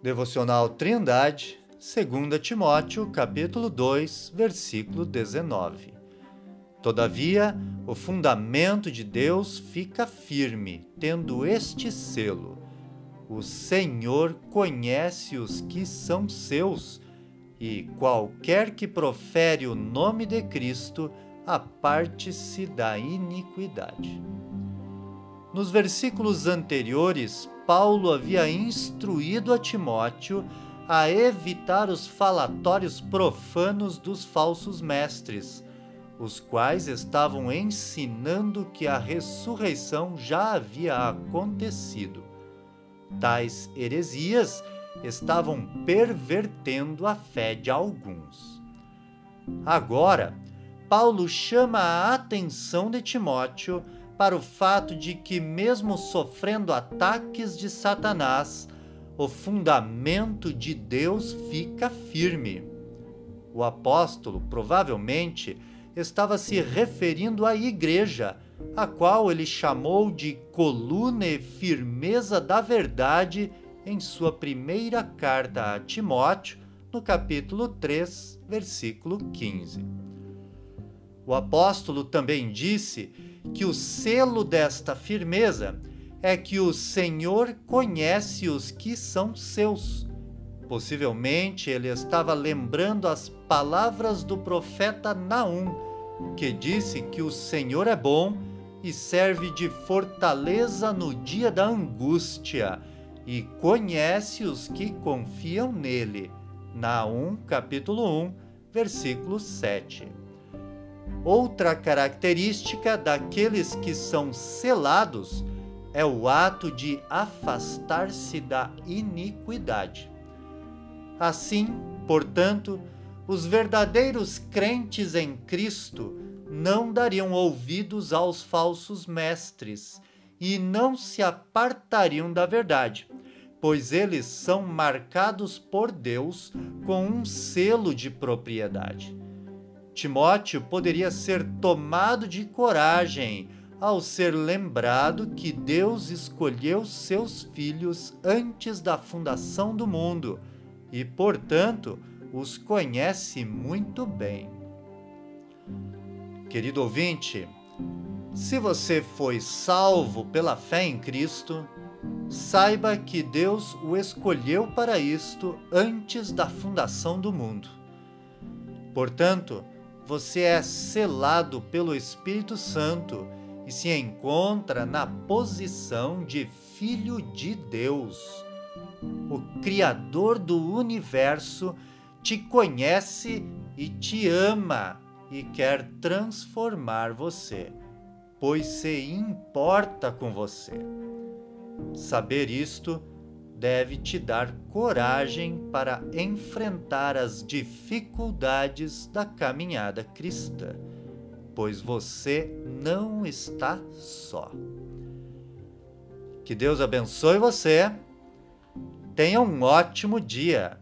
Devocional Trindade, 2 Timóteo, capítulo 2, versículo 19. Todavia, o fundamento de Deus fica firme, tendo este selo: O Senhor conhece os que são seus, e qualquer que profere o nome de Cristo, aparte-se da iniquidade. Nos versículos anteriores, Paulo havia instruído a Timóteo a evitar os falatórios profanos dos falsos mestres, os quais estavam ensinando que a ressurreição já havia acontecido. Tais heresias estavam pervertendo a fé de alguns. Agora, Paulo chama a atenção de Timóteo para o fato de que, mesmo sofrendo ataques de Satanás, o fundamento de Deus fica firme. O apóstolo provavelmente estava se referindo à igreja, a qual ele chamou de coluna e firmeza da verdade em sua primeira carta a Timóteo, no capítulo 3, versículo 15. O apóstolo também disse que o selo desta firmeza é que o Senhor conhece os que são seus. Possivelmente ele estava lembrando as palavras do profeta Naum, que disse que o Senhor é bom e serve de fortaleza no dia da angústia e conhece os que confiam nele. Naum, capítulo 1, versículo 7. Outra característica daqueles que são selados é o ato de afastar-se da iniquidade. Assim, portanto, os verdadeiros crentes em Cristo não dariam ouvidos aos falsos mestres e não se apartariam da verdade, pois eles são marcados por Deus com um selo de propriedade. Timóteo poderia ser tomado de coragem ao ser lembrado que Deus escolheu seus filhos antes da fundação do mundo e, portanto, os conhece muito bem. Querido ouvinte, se você foi salvo pela fé em Cristo, saiba que Deus o escolheu para isto antes da fundação do mundo. Portanto, você é selado pelo Espírito Santo e se encontra na posição de filho de Deus. O Criador do universo te conhece e te ama e quer transformar você, pois se importa com você. Saber isto deve te dar coragem para enfrentar as dificuldades da caminhada cristã, pois você não está só. Que Deus abençoe você. Tenha um ótimo dia.